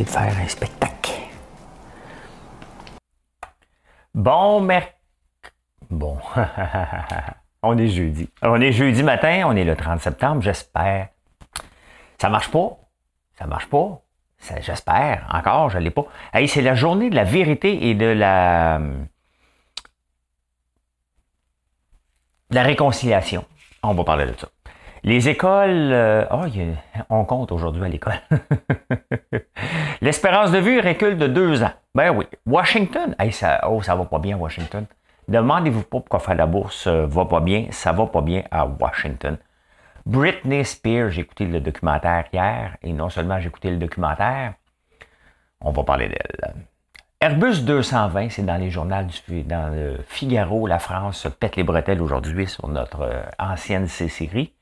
De faire un spectacle. Bon, merc... Bon. on est jeudi. On est jeudi matin, on est le 30 septembre, j'espère. Ça marche pas? Ça marche pas? J'espère. Encore, je l'ai pas. Hey, c'est la journée de la vérité et de la... de la réconciliation. On va parler de ça. Les écoles, euh, oh, on compte aujourd'hui à l'école. L'espérance de vie recule de deux ans. Ben oui. Washington, ça, oh, ça va pas bien, Washington. Demandez-vous pas pourquoi faire la bourse euh, va pas bien. Ça va pas bien à Washington. Britney Spears, j'ai écouté le documentaire hier, et non seulement j'ai écouté le documentaire, on va parler d'elle. Airbus 220, c'est dans les journaux du dans le Figaro, la France pète les bretelles aujourd'hui sur notre euh, ancienne C-série.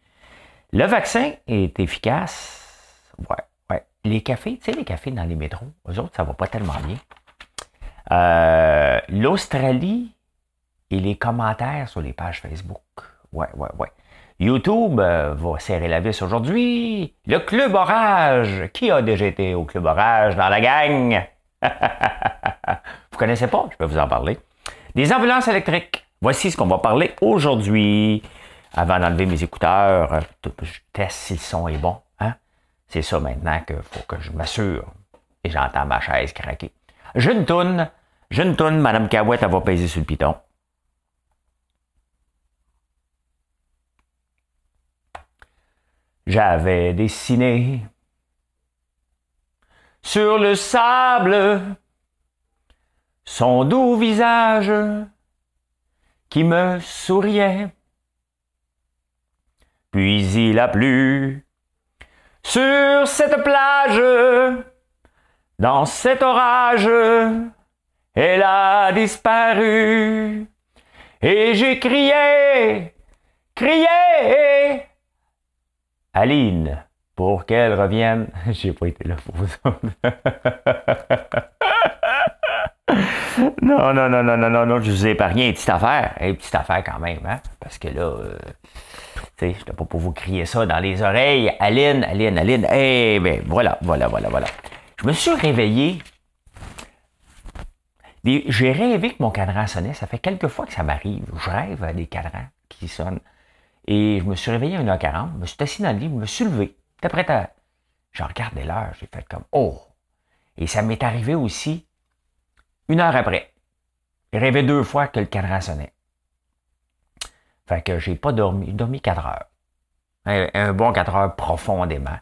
Le vaccin est efficace. Ouais, ouais. Les cafés, tu sais, les cafés dans les métros, eux autres, ça va pas tellement bien. Euh, L'Australie et les commentaires sur les pages Facebook. Ouais, ouais, ouais. YouTube euh, va serrer la vis aujourd'hui. Le Club Orage. Qui a déjà été au Club Orage dans la gang? vous connaissez pas? Je peux vous en parler. Des ambulances électriques. Voici ce qu'on va parler aujourd'hui avant d'enlever mes écouteurs, euh, je teste si le son est bon. Hein? C'est ça maintenant qu'il faut que je m'assure. Et j'entends ma chaise craquer. Je ne tourne, je ne tourne, Madame Cahouette, elle va peser sur le piton. J'avais dessiné sur le sable son doux visage qui me souriait. Puis il a plu sur cette plage, dans cet orage, elle a disparu. Et j'ai crié, crié, Aline, pour qu'elle revienne. J'ai pas été là pour vous non, non, non, non, non, non, non, je vous ai épargné une petite affaire. Une petite affaire quand même, hein? Parce que là, euh, je n'étais pas pour vous crier ça dans les oreilles. Aline, Aline, Aline. Eh bien, voilà, voilà, voilà, voilà. Je me suis réveillé. J'ai rêvé que mon cadran sonnait. Ça fait quelques fois que ça m'arrive. Je rêve des cadrans qui sonnent. Et je me suis réveillé à 1h40. Je me suis assis dans le lit. Je me suis levé. J'étais à. J'ai regardé l'heure. J'ai fait comme Oh! Et ça m'est arrivé aussi une heure après. J'ai rêvé deux fois que le cadran sonnait. Que j'ai pas dormi, j'ai dormi 4 heures. Un, bon 4 heures profondément.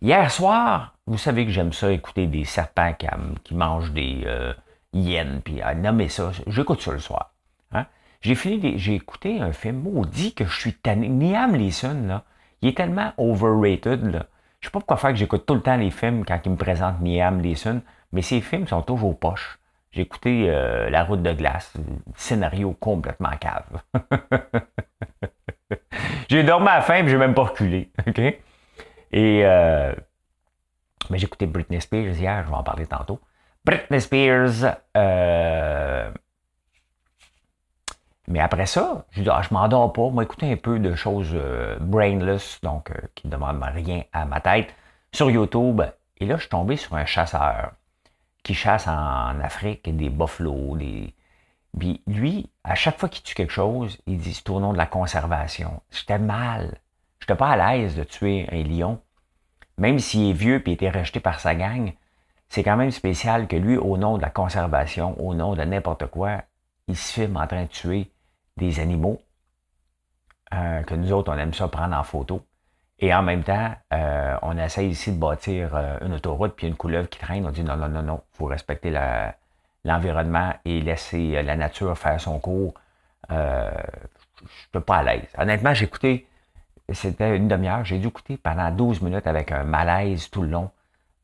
Hier soir, vous savez que j'aime ça écouter des serpents qui, mangent des euh, hyènes, puis à nommer ça. J'écoute ça le soir. Hein. J'ai fini, j'ai écouté un film maudit que je suis tanné. Niam Leeson, là, il est tellement overrated, là. Je sais pas pourquoi faire que j'écoute tout le temps les films quand ils me présentent Niam Leeson, mais ces films sont toujours poches. J'ai écouté euh, La route de glace, scénario complètement cave. j'ai dormi à la fin et j'ai même pas reculé. Et euh, mais j'ai écouté Britney Spears hier, je vais en parler tantôt. Britney Spears. Euh, mais après ça, je dis, ah, je m'endors pas. Moi, écouter un peu de choses brainless, donc qui ne demandent rien à ma tête, sur YouTube. Et là, je suis tombé sur un chasseur qui chasse en Afrique des buffalo, des. Puis lui, à chaque fois qu'il tue quelque chose, il dit c'est au nom de la conservation. J'étais mal. J'étais pas à l'aise de tuer un lion. Même s'il est vieux et été rejeté par sa gang, c'est quand même spécial que lui, au nom de la conservation, au nom de n'importe quoi, il se filme en train de tuer des animaux euh, que nous autres, on aime ça prendre en photo. Et en même temps, euh, on essaie ici de bâtir euh, une autoroute, puis une couleuvre qui traîne. On dit non, non, non, non, il faut respecter l'environnement et laisser euh, la nature faire son cours. Je ne suis pas à l'aise. Honnêtement, j'ai écouté, c'était une demi-heure, j'ai dû écouter pendant 12 minutes avec un malaise tout le long.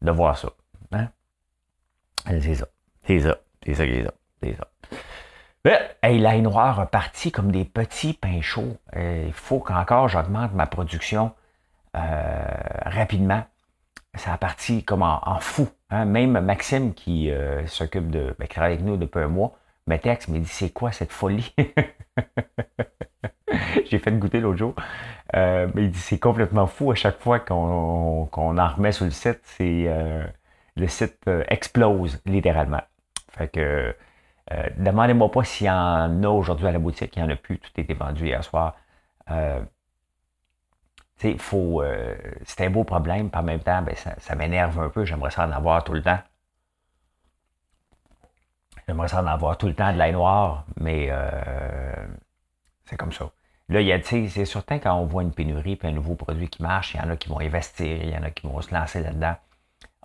de voir ça. Hein? C'est ça. C'est ça. C'est ça ça. C'est ça. Ben, hey, l'ail noir reparti comme des petits pains chauds. Il faut qu'encore j'augmente ma production euh, rapidement. Ça a parti comme en, fou. Hein. Même Maxime qui euh, s'occupe de, ben, avec nous depuis un mois, me texte, me dit c'est quoi cette folie? J'ai fait goûter l'autre jour. mais il dit c'est complètement fou à chaque fois qu'on en remet sur le site, le site explose littéralement. Fait que euh, demandez-moi pas s'il y en a aujourd'hui à la boutique, il n'y en a plus, tout été vendu hier soir. Euh, faut, euh, c'est un beau problème, par en même temps, ben, ça, m'énerve un peu. J'aimerais ça en avoir tout le temps. J'aimerais ça en avoir tout le temps de l'ail noir, mais euh, c'est comme ça. Là, il y a, c'est certain quand on voit une pénurie et un nouveau produit qui marche, il y en a qui vont investir, il y en a qui vont se lancer là-dedans.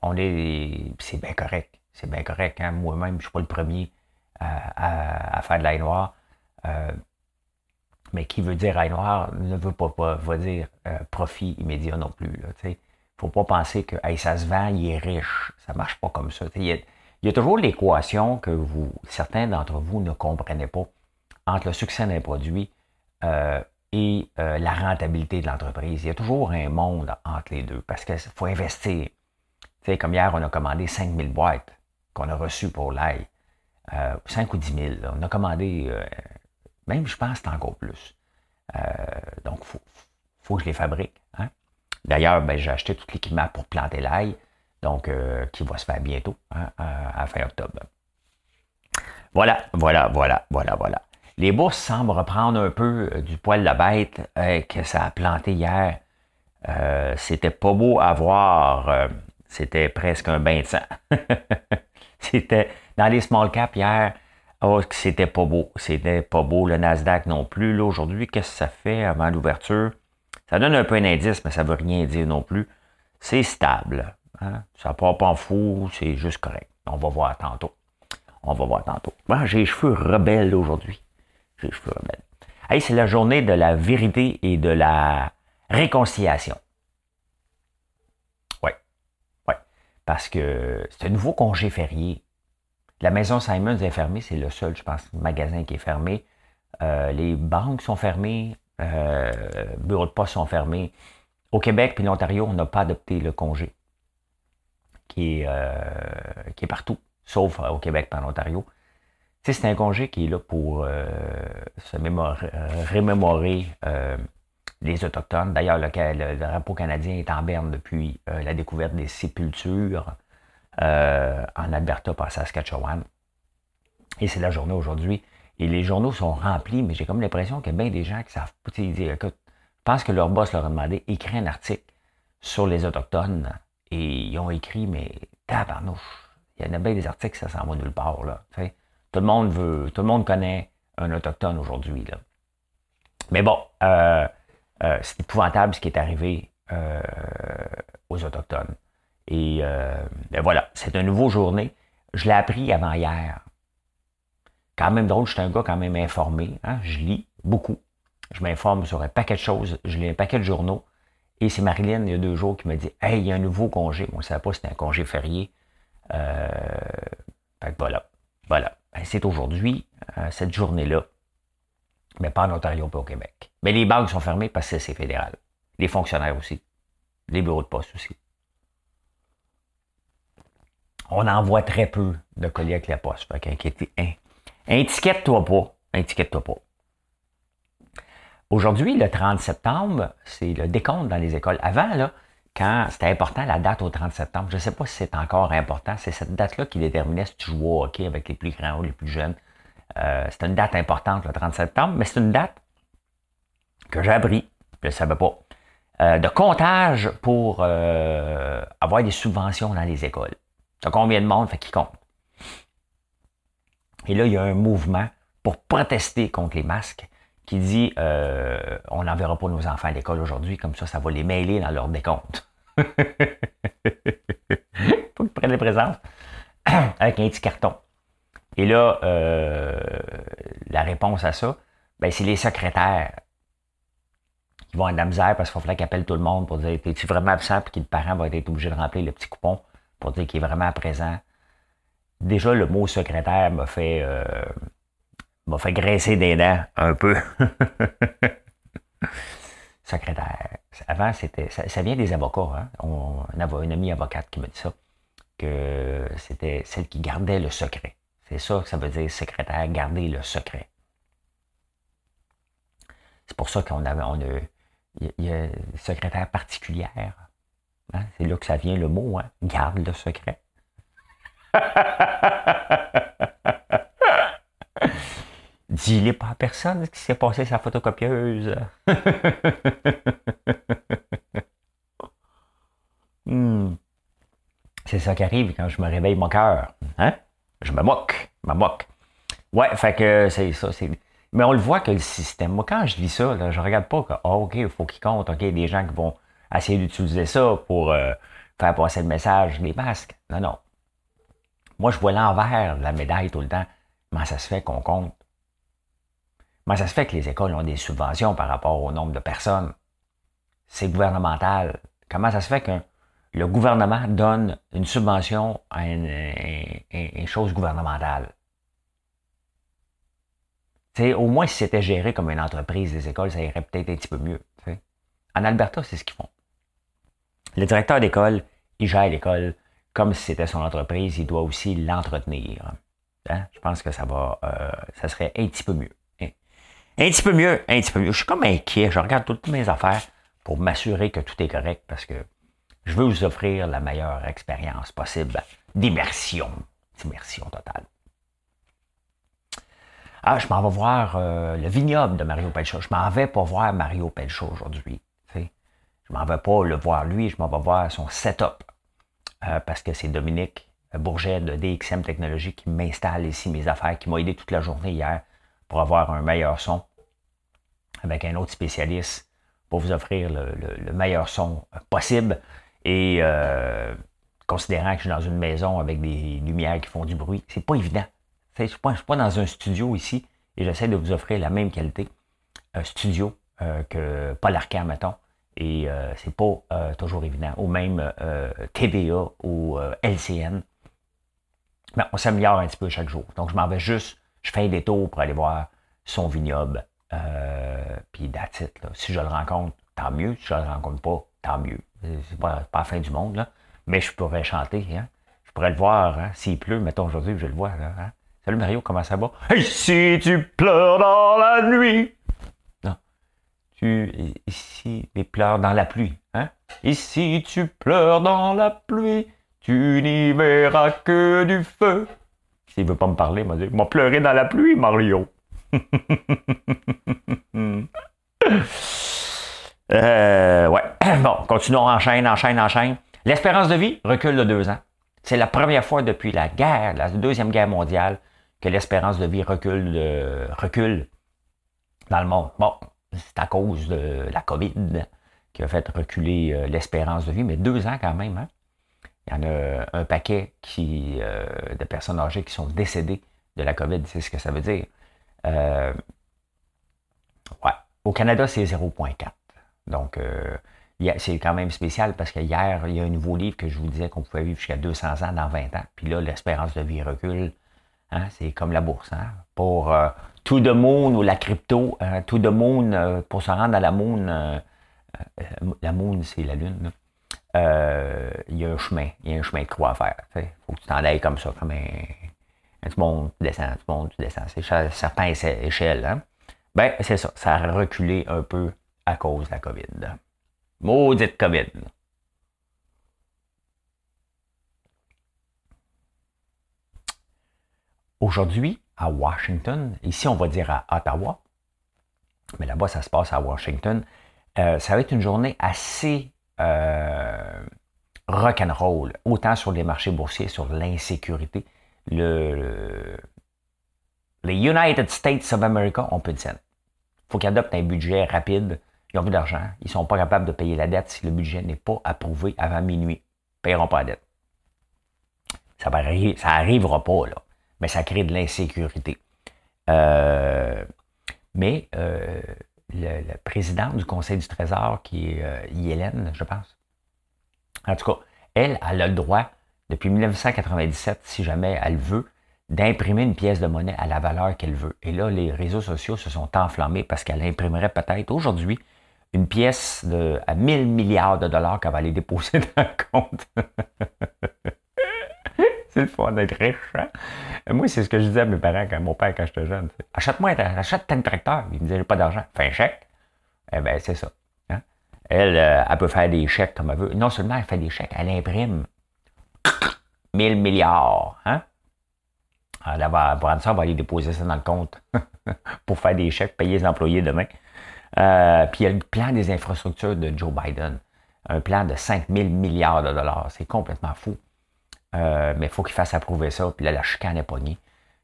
On est, c'est bien correct. C'est bien correct. Hein? Moi-même, je ne suis pas le premier à, faire de l'ail noir. Euh, mais qui veut dire ail noir ne veut pas, pas dire euh, profit immédiat non plus. Il ne faut pas penser que ça se vend, il est riche. Ça ne marche pas comme ça. Il y, a, toujours l'équation que vous, certains d'entre vous ne comprenez pas entre le succès d'un produit euh, et la rentabilité de l'entreprise. Il y a toujours un monde entre les deux parce qu'il faut investir. comme hier, on a commandé 5000 boîtes qu'on a reçues pour l'ail. 5 ou 10 000. On a commandé, euh, même je pense, c'est encore plus. Euh, donc, il faut, que je les fabrique. Hein. D'ailleurs, ben, j'ai acheté tout l'équipement pour planter l'ail, donc euh, qui va se faire bientôt, hein, à, fin octobre. Voilà, voilà, voilà, voilà, voilà. Les bourses semblent reprendre un peu du poil de la bête que ça a planté hier. c'était pas beau à voir. c'était presque un bain de sang. c'était dans les small caps hier, oh, c'était pas beau. C'était pas beau. Le Nasdaq non plus. Là, aujourd'hui, qu'est-ce que ça fait avant l'ouverture? Ça donne un peu un indice, mais ça veut rien dire non plus. C'est stable. Hein? Ça part pas en fou, c'est juste correct. On va voir tantôt. On va voir tantôt. Moi, j'ai les cheveux rebelles aujourd'hui. J'ai les cheveux rebelles. Hey, c'est la journée de la vérité et de la réconciliation. Oui. Oui. Parce que c'est un nouveau congé férié. La maison Simons est fermée, c'est le seul, je pense, magasin qui est fermé. Euh, les banques sont fermées, euh, bureaux de poste sont fermés. Au Québec puis l'Ontario, on n'a pas adopté le congé qui est, euh, qui est partout, sauf au Québec et en Ontario. c'est un congé qui est là pour se remémorer les Autochtones. D'ailleurs, le, le, drapeau canadien est en berne depuis la découverte des sépultures euh, en Alberta par Saskatchewan. Et c'est la journée aujourd'hui. Et les journaux sont remplis, mais j'ai comme l'impression qu'il y a bien des gens qui savent. Ils disent, écoute, je pense que leur boss leur a demandé d'écrire un article sur les Autochtones. Et ils ont écrit, mais tabarnouche. Il y en a bien des articles, ça s'en va nulle part. Là, tout le monde veut, tout le monde connaît un Autochtone aujourd'hui. Là. Mais bon, euh, euh, c'est épouvantable ce qui est arrivé aux Autochtones. Et euh, ben voilà, c'est une nouvelle journée. Je l'ai appris avant hier. Quand même drôle, je suis un gars quand même informé. Hein? Je lis beaucoup. Je m'informe sur un paquet de choses. Je lis un paquet de journaux. Et c'est Marilyn, il y a deux jours, qui me dit Hey, il y a un nouveau congé. Je ne savais pas si c'était un congé férié. Euh, voilà. Voilà. Ben, c'est aujourd'hui, euh, cette journée-là. Mais pas en Ontario, pas au Québec. Mais les banques sont fermées parce que c'est fédéral. Les fonctionnaires aussi. Les bureaux de poste aussi on en voit très peu de colis avec la poste. Fait qu'inquiétez, hein, toi pas. Inquiète-toi pas. Aujourd'hui, le 30 septembre, c'est le décompte dans les écoles. Avant, là, quand c'était important, la date au 30 septembre, je ne sais pas si c'est encore important, c'est cette date-là qui déterminait si tu jouais au hockey avec les plus grands ou les plus jeunes. Euh, c'est une date importante, le 30 septembre, mais c'est une date que j'ai appris, je ne savais pas, euh, de comptage pour euh, avoir des subventions dans les écoles. T'as combien de monde? Fait qui compte? Et là, il y a un mouvement pour protester contre les masques qui dit euh, on n'enverra pas nos enfants à l'école aujourd'hui, comme ça, ça va les mêler dans leur décompte. Faut qu'ils prennent les présences avec un petit carton. Et là, euh, la réponse à ça, ben, c'est les secrétaires qui vont être de la misère parce qu'il va falloir qu'ils appellent tout le monde pour dire Es-tu vraiment absent puis que le parent va être obligé de remplir le petit coupon? Pour dire qu'il est vraiment présent. Déjà, le mot secrétaire m'a fait, euh, m'a fait graisser des dents un peu. secrétaire. Avant, c'était, ça, vient des avocats. Hein? On, avait une amie avocate qui me dit ça, que c'était celle qui gardait le secret. C'est ça que ça veut dire secrétaire, garder le secret. C'est pour ça qu'on avait, on a, il y a secrétaire particulière. Hein? C'est là que ça vient le mot, hein? garde le secret. Dis-le pas à personne ce qui s'est passé sa photocopieuse. Hmm. C'est ça qui arrive quand je me réveille mon cœur. Hein? Je me moque. Je me moque. Ouais, fait que c'est ça. Mais on le voit que le système. Moi, quand je lis ça, là, je regarde pas que, oh, OK, il faut qu'il compte, OK, des gens qui vont essayer d'utiliser ça pour euh, faire passer le message, les masques. Non, non. Moi, je vois l'envers de la médaille tout le temps. Comment ça se fait qu'on compte? Comment ça se fait que les écoles ont des subventions par rapport au nombre de personnes? C'est gouvernemental. Comment ça se fait que le gouvernement donne une subvention à une, chose gouvernementale? au moins, si c'était géré comme une entreprise des écoles, ça irait peut-être un petit peu mieux. En Alberta, c'est ce qu'ils font. Le directeur d'école, il gère l'école comme si c'était son entreprise, il doit aussi l'entretenir. Hein? Je pense que ça va, euh, ça serait un petit peu mieux. Hein? Un petit peu mieux, un petit peu mieux. Je suis comme inquiet, je regarde toutes mes affaires pour m'assurer que tout est correct parce que je veux vous offrir la meilleure expérience possible d'immersion, d'immersion totale. Ah, je m'en vais voir euh, le vignoble de Mario Pelcha. Je m'en vais pas voir Mario Pelcha aujourd'hui. Je m'en vais pas le voir lui, je m'en vais voir son setup. Euh, parce que c'est Dominique Bourget de DXM Technologies qui m'installe ici mes affaires, qui m'a aidé toute la journée hier pour avoir un meilleur son avec un autre spécialiste pour vous offrir le, meilleur son possible. Et euh, considérant que je suis dans une maison avec des lumières qui font du bruit, c'est pas évident. Je ne suis, pas dans un studio ici et j'essaie de vous offrir la même qualité un studio euh, que Paul Arcand, mettons. Et euh, c'est pas euh, toujours évident. Ou même euh, ou LCN. Mais on s'améliore un petit peu chaque jour. Donc je m'en vais juste, je fais un détour pour aller voir son vignoble. puis that's it, Si je le rencontre, tant mieux. Si je le rencontre pas, tant mieux. C'est pas, pas la fin du monde, là. Mais je pourrais chanter, hein. Je pourrais le voir, hein. S'il pleut, mettons aujourd'hui, je le vois, là, hein. Salut Mario, comment ça va? Hey, si tu pleures dans la nuit, tu, ici, les pleurs dans la pluie. Hein? Ici, tu pleures dans la pluie, tu n'y verras que du feu. S'il veut pas me parler, il m'a dit, m'a pleuré dans la pluie, Mario. euh, ouais. Bon, continuons, enchaîne, enchaîne, enchaîne. L'espérance de vie recule de deux ans. C'est la première fois depuis la guerre, la deuxième guerre mondiale, que l'espérance de vie recule, recule dans le monde. Bon, c'est à cause de la COVID qui a fait reculer euh, l'espérance de vie, mais deux ans quand même. Hein. Il y en a un paquet qui, euh, de personnes âgées qui sont décédées de la COVID, c'est ce que ça veut dire. Euh, ouais. Au Canada, c'est 0,4. Donc, c'est quand même spécial parce que hier, il y a un nouveau livre que je vous disais qu'on pouvait vivre jusqu'à 200 ans dans 20 ans. Puis là, l'espérance de vie recule. Hein, c'est comme la bourse. Hein. Pour To the Moon ou la crypto, euh, To the Moon, euh, pour se rendre à la Moon, euh, la Moon, c'est la Lune, il y a un chemin, il y a un chemin de croix à faire. Il faut que tu t'en ailles comme ça, comme un, un tu montes, tu descends, tu montes, tu descends. C'est certains échelles. Hein? Ben, c'est ça, ça a reculé un peu à cause de la COVID. Maudite COVID. Aujourd'hui, à Washington. Ici, on va dire à Ottawa. Mais là-bas, ça se passe à Washington. Euh, ça va être une journée assez euh, rock'n'roll, autant sur les marchés boursiers, sur l'insécurité. Le, les United States of America ont peu de scène. Il faut qu'ils adoptent un budget rapide. Ils ont plus d'argent. Ils ne sont pas capables de payer la dette si le budget n'est pas approuvé avant minuit. Ils ne paieront pas la dette. Ça n'arrivera pas, là mais ça crée de l'insécurité. Euh, mais euh, le, président du Conseil du Trésor, qui est euh, je pense, en tout cas, elle, elle a le droit depuis 1997, si jamais elle veut, d'imprimer une pièce de monnaie à la valeur qu'elle veut. Et là, les réseaux sociaux se sont enflammés parce qu'elle imprimerait peut-être aujourd'hui une pièce de, à 1000 milliards de dollars qu'elle va aller déposer dans le compte. le fun d'être riche. Hein? Moi, c'est ce que je disais à mes parents, quand mon père, quand j'étais jeune. Achète-moi achète un tracteur. Il me disait, j'ai pas d'argent. Fais un chèque. Eh bien, c'est ça. Hein? Elle, euh, elle peut faire des chèques comme elle veut. Non seulement elle fait des chèques, elle imprime 1000 milliards. Hein? Elle va prendre ça, va aller déposer ça dans le compte pour faire des chèques, payer les employés demain. Euh, puis il y a le plan des infrastructures de Joe Biden. Un plan de 5 000 milliards de dollars. C'est complètement fou. Euh, mais il faut qu'il fasse approuver ça. Puis là, la chicane est pognée.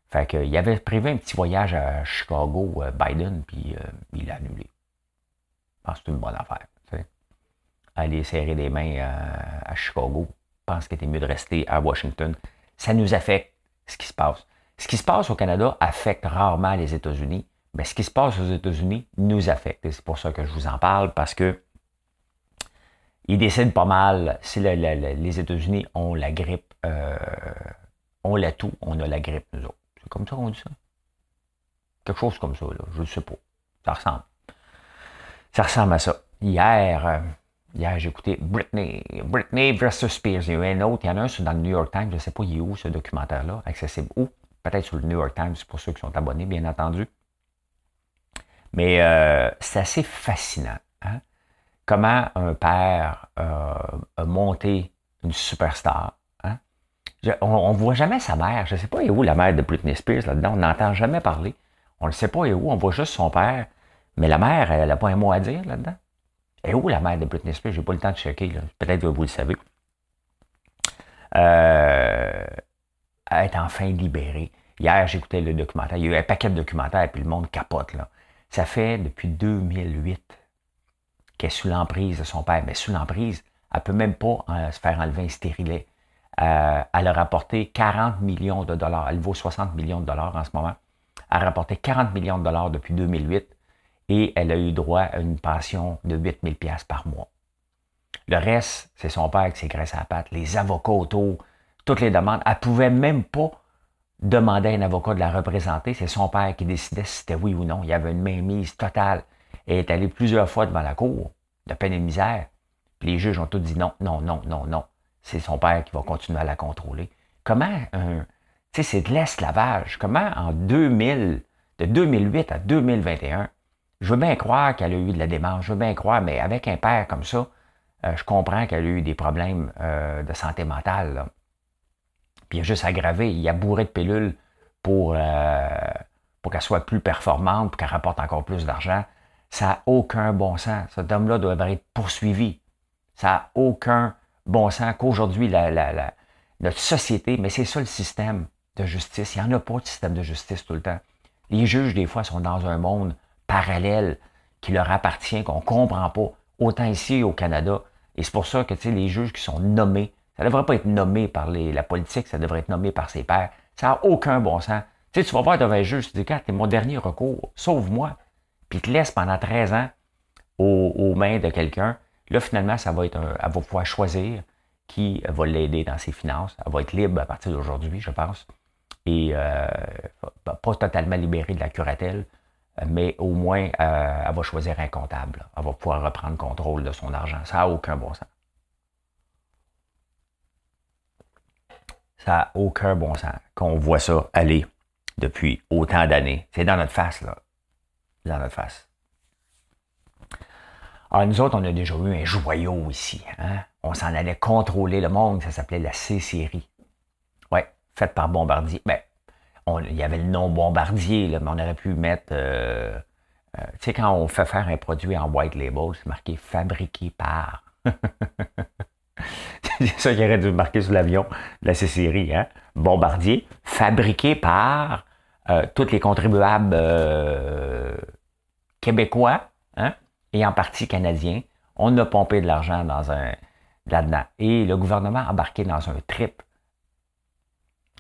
Fait qu'il avait prévu un petit voyage à Chicago, euh, Biden, puis il l'a annulé. Je pense que c'est une bonne affaire. Aller serrer les mains à Chicago. Je pense qu'il était mieux de rester à Washington. Ça nous affecte ce qui se passe. Ce qui se passe au Canada affecte rarement les États-Unis, mais ce qui se passe aux États-Unis nous affecte. Et c'est pour ça que je vous en parle, parce que ils décident pas mal si les États-Unis ont la grippe, euh, on l'a tout, on a la grippe, nous autres. C'est comme ça qu'on dit ça. Quelque chose comme ça, là. je ne sais pas. Ça ressemble. Ça ressemble à ça. Hier, euh, hier j'ai écouté Britney, Britney versus Spears. Il y a un autre, il y en a un dans le New York Times, je ne sais pas il est où ce documentaire-là, accessible où? Peut-être sur le New York Times pour ceux qui sont abonnés, bien entendu. Mais euh, c'est assez fascinant. Hein? Comment un père a monté une superstar. On ne voit jamais sa mère. Je ne sais pas où la mère de Britney Spears là-dedans? On n'entend jamais parler. On ne sait pas où? On voit juste son père. Mais la mère, elle n'a pas un mot à dire là-dedans. Et où la mère de Britney Spears? Je n'ai pas le temps de checker. Peut-être que vous le savez. Euh, être enfin libéré. Hier, j'écoutais le documentaire. Il y a eu un paquet de documentaires, puis le monde capote. Là. Ça fait depuis 2008 qu'elle est sous l'emprise de son père. Mais sous l'emprise, elle ne peut même pas euh, se faire enlever un stérilet. Euh, elle a rapporté 40 millions de dollars. Elle vaut 60 millions de dollars en ce moment. Elle a rapporté 40 millions de dollars depuis 2008 et elle a eu droit à une pension de 8000 pièces par mois. Le reste, c'est son père qui s'est graissé à la patte, les avocats autour, toutes les demandes. Elle ne pouvait même pas demander à un avocat de la représenter. C'est son père qui décidait si c'était oui ou non. Il y avait une mainmise totale. Elle est allée plusieurs fois devant la cour de peine et misère. Puis les juges ont tous dit non, non, non, non, non. C'est son père qui va continuer à la contrôler. Comment un. Tu sais, c'est de l'esclavage. Comment en 2000, de 2008 à 2021, je veux bien croire qu'elle a eu de la démarche, je veux bien croire, mais avec un père comme ça, euh, je comprends qu'elle a eu des problèmes euh, de santé mentale. Puis il a juste aggravé, il a bourré de pilules pour, euh, pour qu'elle soit plus performante, pour qu'elle rapporte encore plus d'argent. Ça n'a aucun bon sens. Cet homme-là doit être poursuivi. Ça n'a aucun bon sens qu'aujourd'hui, la, notre société, mais c'est ça le système de justice. Il n'y en a pas de système de justice tout le temps. Les juges, des fois, sont dans un monde parallèle qui leur appartient, qu'on ne comprend pas, autant ici au Canada. Et c'est pour ça que les juges qui sont nommés, ça ne devrait pas être nommé par la politique, ça devrait être nommé par ses pairs. Ça n'a aucun bon sens. Tu sais, tu vas voir devant un juge, tu dis, quand t'es mon dernier recours, sauve-moi. Puis il te laisse pendant 13 ans aux, mains de quelqu'un. Là, finalement, ça va être elle va pouvoir choisir qui va l'aider dans ses finances. Elle va être libre à partir d'aujourd'hui, je pense. Et euh, pas totalement libérée de la curatelle, mais au moins, euh, elle va choisir un comptable. Elle va pouvoir reprendre contrôle de son argent. Ça n'a aucun bon sens. Ça n'a aucun bon sens qu'on voit ça aller depuis autant d'années. C'est dans notre face, là. Dans notre face. Alors, nous autres, on a déjà eu un joyau ici. Hein? On s'en allait contrôler le monde. Ça s'appelait la C-Série. Ouais, faite par Bombardier. Ben, il y avait le nom Bombardier, là, mais on aurait pu mettre... Euh, euh, tu sais, quand on fait faire un produit en white label, c'est marqué fabriqué par. c'est ça qui aurait dû marquer sur l'avion de la C-Série. Hein? Bombardier, fabriqué par euh, tous les contribuables euh, québécois hein? Et en partie canadiens. On a pompé de l'argent dans un là-dedans. Et le gouvernement a embarqué dans un trip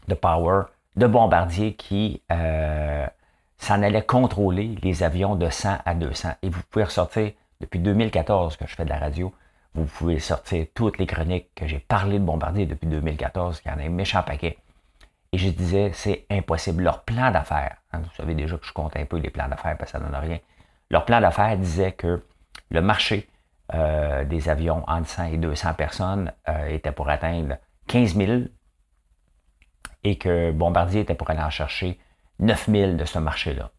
de power de bombardier qui euh, s'en allait contrôler les avions de 100 à 200. Et vous pouvez ressortir, depuis 2014 que je fais de la radio, Vous pouvez sortir toutes les chroniques que j'ai parlé de Bombardier depuis 2014, qu'il y en a un méchant paquet. Et je disais, c'est impossible. Leur plan d'affaires, hein, vous savez déjà que je compte un peu les plans d'affaires parce que ça ne donne rien. Leur plan d'affaires disait que le marché euh, des avions entre 100 et 200 personnes euh, était pour atteindre 15 000 et que Bombardier était pour aller en chercher 9 000 de ce marché-là.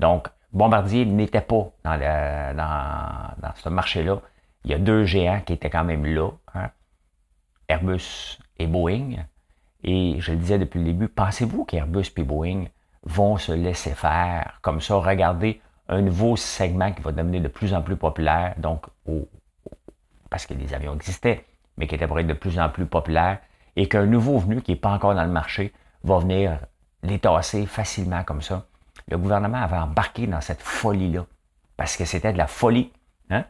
Donc, Bombardier n'était pas dans, ce marché-là. Il y a deux géants qui étaient quand même là, hein, Airbus et Boeing. Et je le disais depuis le début, pensez-vous qu'Airbus et Boeing vont se laisser faire comme ça, regarder un nouveau segment qui va devenir de plus en plus populaire, donc parce que les avions existaient, mais qui étaient pour être de plus en plus populaires, et qu'un nouveau venu qui n'est pas encore dans le marché va venir les tasser facilement comme ça. Le gouvernement avait embarqué dans cette folie-là, parce que c'était de la folie. Hein?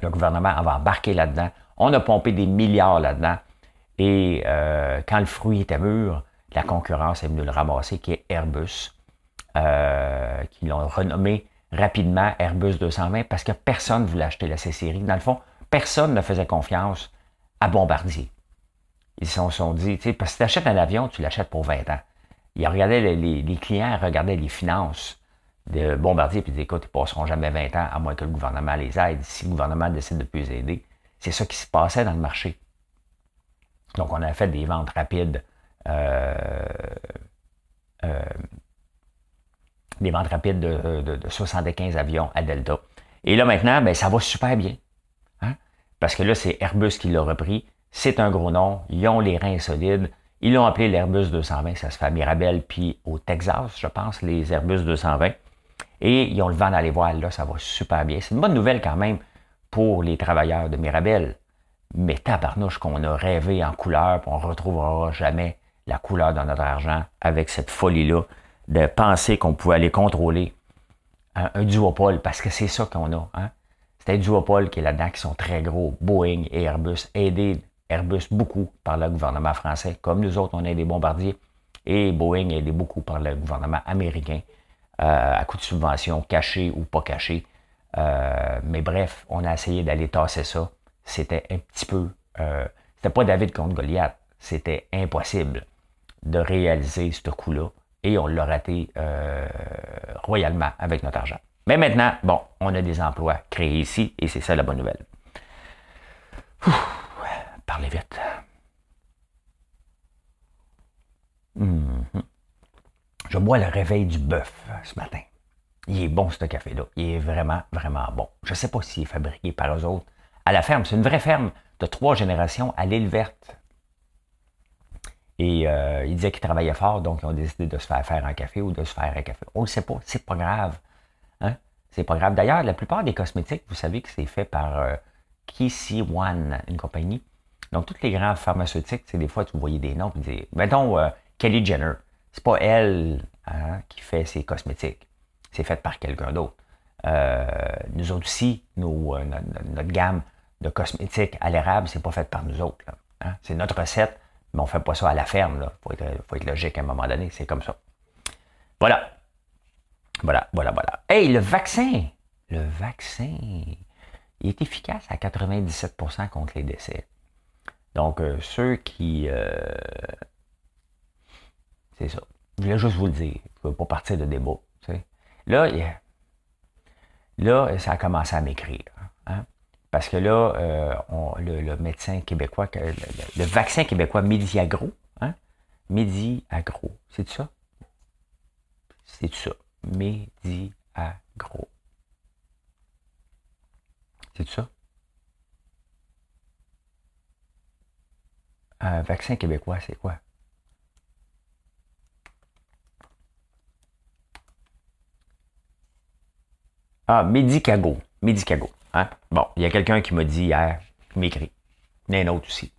Le gouvernement avait embarqué là-dedans. On a pompé des milliards là-dedans. Et euh, quand le fruit était mûr, la concurrence est venue le ramasser, qui est Airbus, euh, qui l'ont renommé rapidement Airbus 220 parce que personne ne voulait acheter la C-Série. Dans le fond, personne ne faisait confiance à Bombardier. Ils se sont, dit, parce que si tu achètes un avion, tu l'achètes pour 20 ans. Ils regardaient les, clients regardaient les finances de Bombardier et disaient, écoute, ils passeront jamais 20 ans à moins que le gouvernement les aide. Si le gouvernement décide de plus aider, c'est ça qui se passait dans le marché. Donc, on a fait des ventes rapides. Euh, euh, des ventes rapides de, 75 avions à Delta. Et là, maintenant, ben, ça va super bien. Hein? Parce que là, c'est Airbus qui l'a repris. C'est un gros nom. Ils ont les reins solides. Ils l'ont appelé l'Airbus 220. Ça se fait à Mirabel, puis au Texas, je pense, les Airbus 220. Et ils ont le vent d'aller voir. Là, ça va super bien. C'est une bonne nouvelle quand même pour les travailleurs de Mirabel. Mais tabarnouche qu'on a rêvé en couleur, puis on ne retrouvera jamais la couleur dans notre argent avec cette folie-là de penser qu'on pouvait aller contrôler un, duopole, parce que c'est ça qu'on a. Hein? C'est un duopole qui est là-dedans, qui sont très gros, Boeing et Airbus, aidés Airbus beaucoup par le gouvernement français, comme nous autres, on est des bombardiers, et Boeing aidé beaucoup par le gouvernement américain, euh, à coup de subventions cachées ou pas cachées. Euh, mais bref, on a essayé d'aller tasser ça. C'était un petit peu... Euh, c'était pas David contre Goliath. C'était impossible de réaliser ce coup-là et on l'a raté euh, royalement avec notre argent. Mais maintenant, bon, on a des emplois créés ici et c'est ça la bonne nouvelle. parlez vite. Mhm. Je bois le réveil du bœuf ce matin. Il est bon ce café-là. Il est vraiment, vraiment bon. Je ne sais pas s'il est fabriqué par eux autres à la ferme. C'est une vraie ferme de trois générations à l'île verte. Et euh, il disait qu'il travaillait fort, donc ils ont décidé de se faire faire un café ou de se faire un café. On ne sait pas, c'est pas grave. Hein? C'est pas grave. D'ailleurs, la plupart des cosmétiques, vous savez que c'est fait par euh, One, une compagnie. Donc, toutes les grandes pharmaceutiques, c'est des fois, tu voyais des noms, puis mettons euh, Kelly Jenner. C'est pas elle hein, qui fait ses cosmétiques. C'est fait par quelqu'un d'autre. Euh, nous autres aussi, nous, notre, gamme de cosmétiques à l'érable, c'est pas fait par nous autres. Hein? C'est notre recette mais on ne fait pas ça à la ferme. Il faut être, faut être logique à un moment donné. C'est comme ça. Voilà. Voilà, voilà, voilà. Hey, le vaccin. Le vaccin. Il est efficace à 97% contre les décès. Donc, euh, ceux qui. Euh, c'est ça. Je voulais juste vous le dire. Je ne veux pas partir de débat. Là, là, ça a commencé à m'écrire. Hein? Parce que là, euh, le, médecin québécois, le, vaccin québécois Mediagro, hein? Mediagro, c'est ça? C'est ça. Mediagro. C'est ça? Un vaccin québécois, c'est quoi? Ah, Medicago. Medicago. Hein? Bon, il y a quelqu'un qui m'a dit hier, m'écrit, a un autre aussi.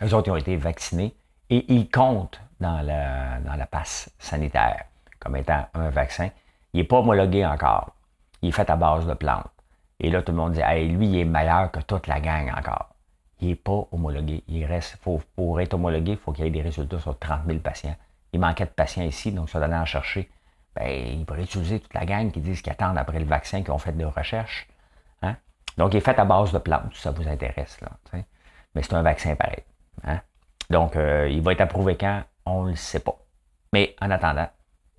Eux autres, ils ont été vaccinés et ils comptent dans la, dans la passe sanitaire comme étant un vaccin. Il n'est pas homologué encore. Il est fait à base de plantes. Et là, tout le monde dit, lui, il est meilleur que toute la gang encore. Il n'est pas homologué. Il reste, faut, pour être homologué, il faut qu'il y ait des résultats sur 30 000 patients. Il manquait de patients ici, donc ça donnait en chercher. Ben, il pourrait utiliser toute la gang qui disent qu'ils attendent après le vaccin, qui ont fait des recherches. Donc, il est fait à base de plantes, si ça vous intéresse. Là, Mais c'est un vaccin pareil. Hein. Donc, euh, il va être approuvé quand? On ne le sait pas. Mais en attendant,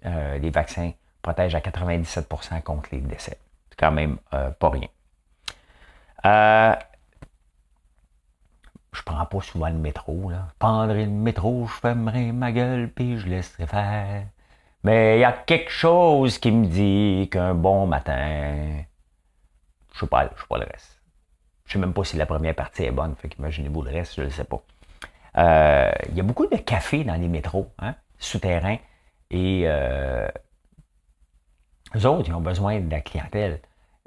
euh, les vaccins protègent à 97% contre les décès. C'est quand même euh, pas rien. je prends pas souvent le métro. Là. Je prendrai le métro, je fermerai ma gueule, puis je laisserai faire. Mais il y a quelque chose qui me dit qu'un bon matin, je sais sais pas le reste. Je sais même pas si la première partie est bonne, fait qu'imaginez-vous le reste, je ne sais pas. Euh, il y a beaucoup de cafés dans les métros, hein, souterrains, et euh, eux autres, ils ont besoin de la clientèle.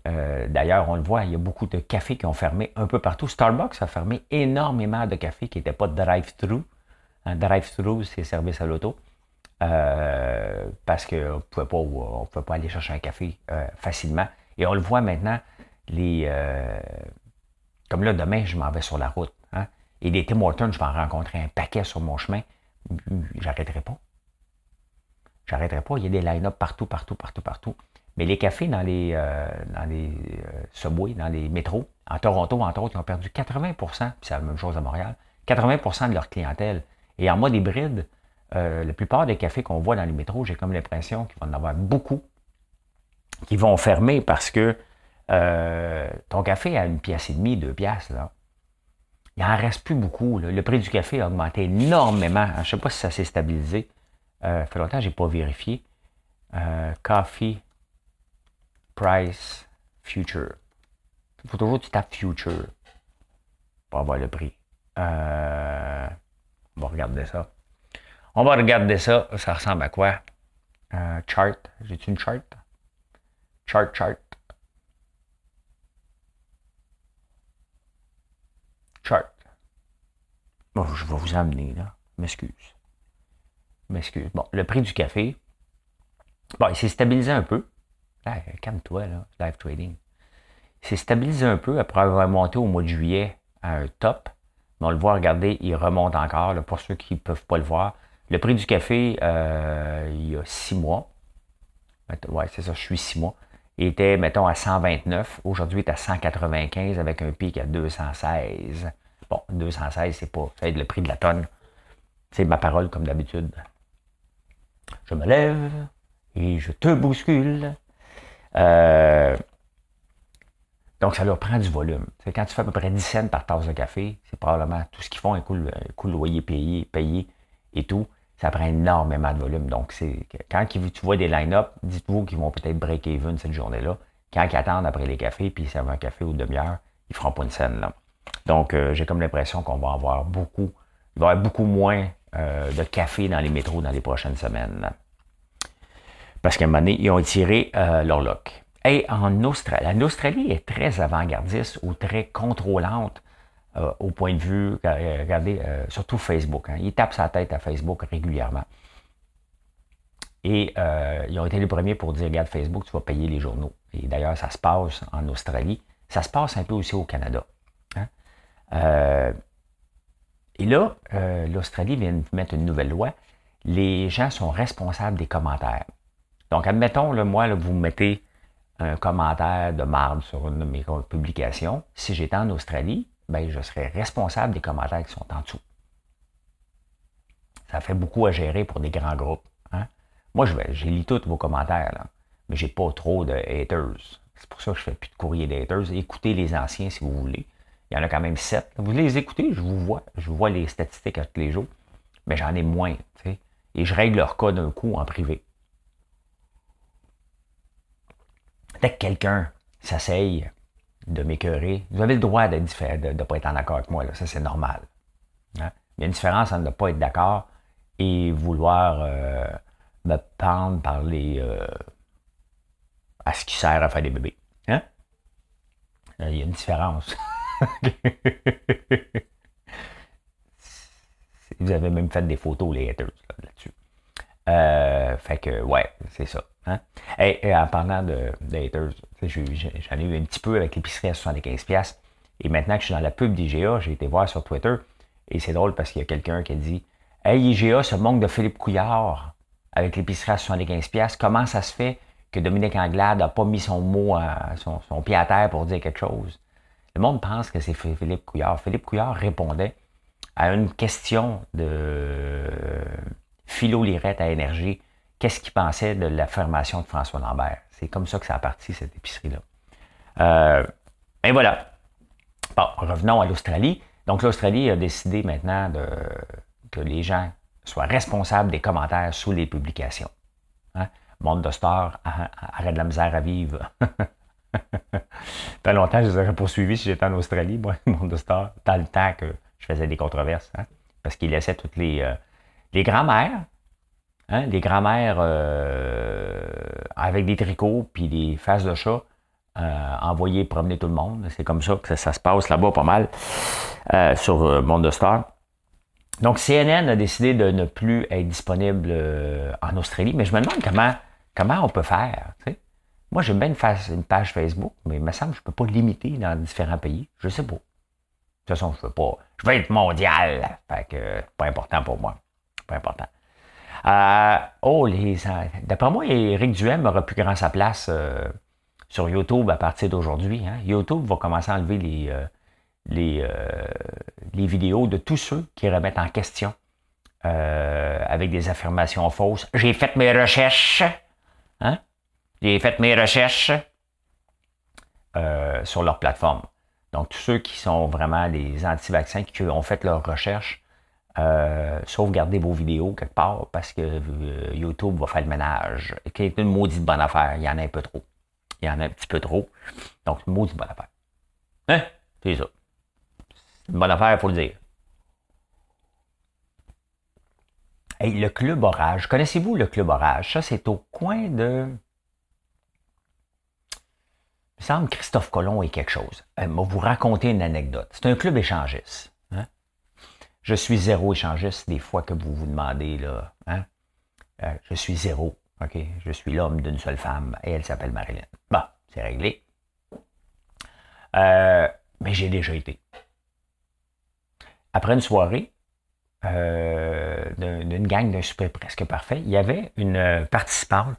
Euh, d'ailleurs, on le voit, il y a beaucoup de cafés qui ont fermé un peu partout. Starbucks a fermé énormément de cafés qui n'étaient pas drive-thru. Un drive-thru, c'est service à l'auto. parce qu'on ne pouvait pas aller chercher un café facilement. Et on le voit maintenant, les, euh, comme là, demain, je m'en vais sur la route. Hein, et des Tim Hortons, je vais en rencontrer un paquet sur mon chemin. J'arrêterai pas. J'arrêterai pas. Il y a des line-up partout, partout, partout, partout. Mais les cafés dans les, euh, dans les euh, subways, dans les métros, en Toronto, entre autres, ils ont perdu 80% puis c'est la même chose à Montréal, 80% de leur clientèle. Et en mode hybride, la plupart des cafés qu'on voit dans les métros, j'ai comme l'impression qu'il va en avoir beaucoup qui vont fermer parce que euh, ton café à une pièce et demie, deux pièces, il n'en reste plus beaucoup. Le prix du café a augmenté énormément. Je ne sais pas si ça s'est stabilisé. Euh, ça fait longtemps que je n'ai pas vérifié. Euh, coffee Price Future. Il faut toujours que tu tapes Future pour avoir le prix. on va regarder ça. On va regarder ça. Ça ressemble à quoi? chart. J'ai-tu une chart? Chart, chart. Chart. Bon, je vais vous amener, là. M'excuse. M'excuse. Bon, le prix du café. Bon, il s'est stabilisé un peu. Là, calme-toi, là. Live trading. Il s'est stabilisé un peu après avoir monté au mois de juillet à un top. Mais on le voit, regardez, il remonte encore. pour ceux qui ne peuvent pas le voir. Le prix du café, euh, il y a six mois. Ouais, c'est ça, je suis six mois. Il était, mettons, à 129. Aujourd'hui, il est à 195 avec un pic à 216. Bon, 216, c'est pas ça le prix de la tonne. C'est ma parole, comme d'habitude. Je me lève et je te bouscule. Euh, donc, ça leur prend du volume. Quand tu fais à peu près 10 cents par tasse de café, c'est probablement tout ce qu'ils font, un coût, le loyer payé, payé et tout ça prend énormément de volume. Donc, c'est quand tu vois des line-up, dites-vous qu'ils vont peut-être break even cette journée-là. Quand ils attendent après les cafés, puis ils servent un café ou demi-heure, ils ne feront pas une scène. Donc, euh, j'ai comme l'impression qu'on va avoir beaucoup, il va y avoir beaucoup moins euh, de café dans les métros dans les prochaines semaines. Parce qu'à un moment donné, ils ont tiré euh, leur lock. Et en Australie, l'Australie est très avant-gardiste ou très contrôlante euh, au point de vue, euh, regardez, euh, surtout Facebook. Hein. Ils tapent sa tête à Facebook régulièrement. Et ils ont été les premiers pour dire, regarde, Facebook, tu vas payer les journaux. Et d'ailleurs, ça se passe en Australie. Ça se passe un peu aussi au Canada. Hein. et là, l'Australie vient de mettre une nouvelle loi. Les gens sont responsables des commentaires. Donc, admettons, là, moi, vous mettez un commentaire de marde sur une de mes publications. Si j'étais en Australie, ben, je serai responsable des commentaires qui sont en dessous. Ça fait beaucoup à gérer pour des grands groupes. Hein. Moi, je, j'ai lu tous vos commentaires, mais j'ai pas trop de haters. C'est pour ça que je fais plus de courrier d'haters. Écoutez les anciens si vous voulez. Il y en a quand même sept. Vous les écoutez, je vous vois. Je vois les statistiques à tous les jours. Mais j'en ai moins. Et je règle leur cas d'un coup en privé. Dès que quelqu'un s'asseye de m'écœurer. Vous avez le droit de ne pas être en accord avec moi. Ça, c'est normal. Hein? Il y a une différence entre ne pas être d'accord et vouloir euh, me pendre par les. Euh, à ce qui sert à faire des bébés. Hein? Euh, il y a une différence. Vous avez même fait des photos, les haters, là-dessus. Fait que, ouais, c'est ça. Hein? Et, en parlant de, haters, j'en ai eu un petit peu avec l'épicerie à 75$. Et maintenant que je suis dans la pub d'IGA, j'ai été voir sur Twitter. Et c'est drôle parce qu'il y a quelqu'un qui a dit Hey, IGA se manque de Philippe Couillard avec l'épicerie à 75$. Comment ça se fait que Dominique Anglade n'a pas mis son mot, à, son, pied à terre pour dire quelque chose Le monde pense que c'est Philippe Couillard. Philippe Couillard répondait à une question de Philo Lirette à Énergie. Qu'est-ce qu'il pensait de l'affirmation de François Lambert? C'est comme ça que ça a parti, cette épicerie-là. Euh, et voilà. Bon, revenons à l'Australie. Donc, l'Australie a décidé maintenant que les gens soient responsables des commentaires sous les publications. Hein? Monde de Star, arrête de la misère à vivre. Pas longtemps, je les aurais poursuivis si j'étais en Australie, moi, Monde de Star, dans le temps que je faisais des controverses. Hein? Parce qu'ils laissaient toutes les, euh, les grands-mères, hein? les grands-mères euh, avec des tricots puis des faces de chat, euh, envoyer promener tout le monde. C'est comme ça que ça, se passe là-bas pas mal euh, sur euh, Monde de Star. Donc CNN a décidé de ne plus être disponible en Australie, mais je me demande comment, comment on peut faire. Moi, j'aime bien une, page Facebook, mais il me semble que je ne peux pas limiter dans différents pays. Je sais pas. De toute façon, je veux pas. Je veux être mondial. Fait pas important pour moi. Pas important. oh, les. D'après moi, Eric Duhem aurait pu grand sa place sur YouTube à partir d'aujourd'hui. Hein. YouTube va commencer à enlever les, euh, les, euh, les, vidéos de tous ceux qui remettent en question euh, avec des affirmations fausses. J'ai fait mes recherches. Hein? J'ai fait mes recherches sur leur plateforme. Donc, tous ceux qui sont vraiment des anti-vaccins, qui ont fait leurs recherches, sauvegardez vos vidéos quelque part parce que YouTube va faire le ménage. Qui est une maudite bonne affaire. Il y en a un peu trop. Il y en a un petit peu trop. Donc, une maudite bonne affaire. Hein? C'est ça. C'est une bonne affaire, il faut le dire. Hey, le Club Orage. Connaissez-vous le Club Orage? Ça, c'est au coin de. Il me semble Christophe Colomb est quelque chose. Euh, je vais vous raconter une anecdote. C'est un club échangiste. Je suis zéro échangiste des fois que vous vous demandez, là. Hein? Euh, je suis zéro. OK, je suis l'homme d'une seule femme et elle s'appelle Marilyn. Bon, c'est réglé. Euh, mais j'ai déjà été. Après une soirée euh, d'une gang d'un super presque parfait, il y avait une participante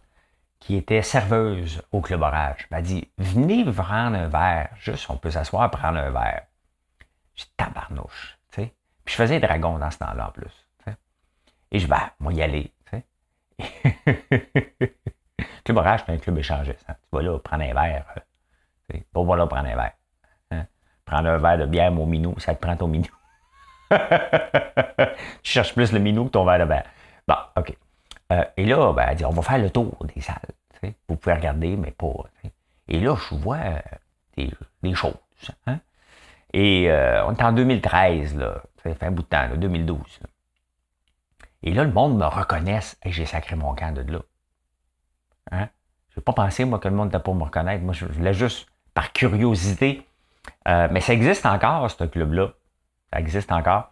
qui était serveuse au Club Orage. Elle dit Venez prendre un verre. Juste, on peut s'asseoir prendre un verre. J'ai tabarnouche. Je faisais dragon dans ce temps-là en plus. Et je vais, ben, moi, y aller. club Orage, c'est un club échangiste. Hein. Tu vas là prendre un verre. Euh, pas va là prendre un verre. Hein. Prendre un verre de bière, mon minou, ça te prend ton minou. tu cherches plus le minou que ton verre de bière. Bon, OK. Euh, et là, ben, elle dit, on va faire le tour des salles. Vous pouvez regarder, mais pas. Et là, je vois euh, des, choses. Hein. Et on est en 2013, là. Ça fait un bout de temps, 2012. Et là, le monde me reconnaisse et j'ai sacré mon camp de là. Hein? Je n'ai pas pensé, moi, que le monde n'était pas me reconnaître. Moi, je voulais juste, par curiosité. Euh, mais ça existe encore, ce club-là. Ça existe encore.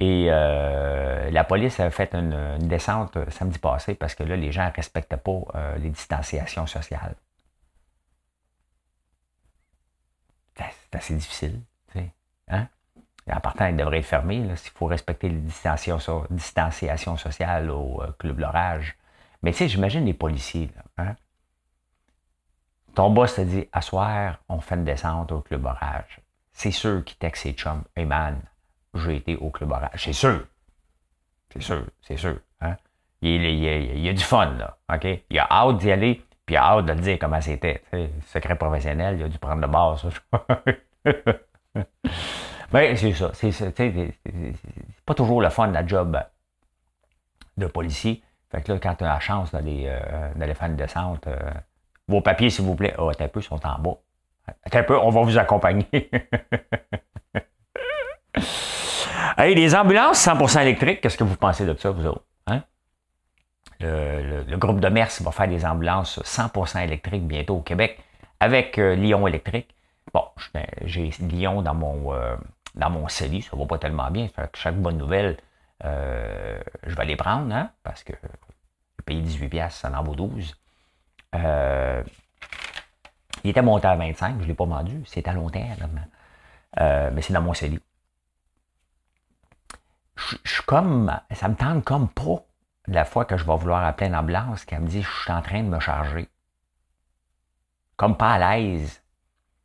Et euh, la police a fait une, descente euh, samedi passé parce que là, les gens ne respectaient pas les distanciations sociales. C'est assez difficile. Hein? En partant, il devrait être fermé, s'il faut respecter les distanciations, distanciations sociales au euh, Club L'Orage. Mais tu sais, j'imagine les policiers. hein? Ton boss te dit, à soir, on fait une descente au Club Orage. C'est sûr qu'il texte ses chums. Hey man, j'ai été au Club Orage. C'est sûr. C'est sûr, c'est sûr. Hein? Il, y a du fun, là. Il a hâte d'y aller, puis il a hâte de le dire comment c'était. Secret professionnel, il a dû prendre le bar, ça. Ben, c'est ça. C'est pas toujours le fun, la job de policier. Fait que là, quand tu as la chance d'aller euh, faire une descente, euh, vos papiers, s'il vous plaît, oh, un peu, sont en bas. un peu, on va vous accompagner. hey, les ambulances 100% électriques, qu'est-ce que vous pensez de ça, vous autres? Hein? Le, groupe de Mers va faire des ambulances 100% électriques bientôt au Québec avec euh, Lyon électrique. Bon, j'ai Lyon dans mon, dans mon CELI, ça va pas tellement bien. chaque bonne nouvelle, euh, je vais les prendre, hein, parce que payé 18 pièces, ça en vaut 12. Euh, il était monté à 25, je ne l'ai pas vendu, c'est à long terme. Euh, mais c'est dans mon CELI. Je suis comme, ça me tente comme pas la fois que je vais vouloir appeler une ambulance qui me dit je suis en train de me charger. Comme pas à l'aise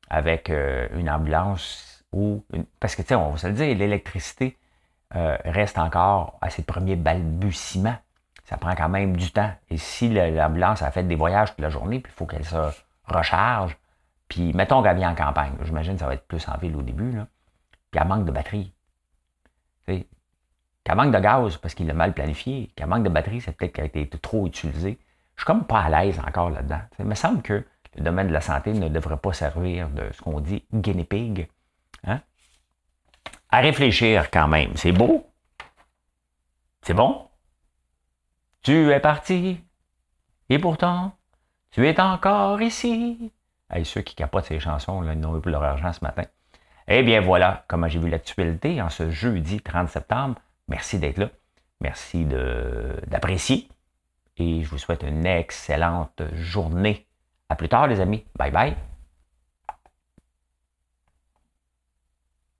avec une ambulance parce que, tu sais, on va se le dire, l'électricité euh, reste encore à ses premiers balbutiements. Ça prend quand même du temps. Et si l'ambulance a fait des voyages toute la journée, puis il faut qu'elle se recharge, puis mettons qu'elle vient en campagne, j'imagine que ça va être plus en ville au début, là, puis elle manque de batterie. Qu'elle manque de gaz parce qu'il l'a mal planifié, qu'elle manque de batterie, c'est peut-être qu'elle a été trop utilisée. Je suis comme pas à l'aise encore là-dedans. Il me semble que le domaine de la santé ne devrait pas servir de ce qu'on dit guinea pig. Hein? À réfléchir quand même. C'est beau. C'est bon? Tu es parti. Et pourtant, tu es encore ici. Hey, ceux qui capotent ces chansons, ils n'ont eu plus leur argent ce matin. Eh bien voilà comment j'ai vu l'actualité en ce jeudi 30 septembre. Merci d'être là. Merci d'apprécier. Et je vous souhaite une excellente journée. À plus tard, les amis. Bye bye.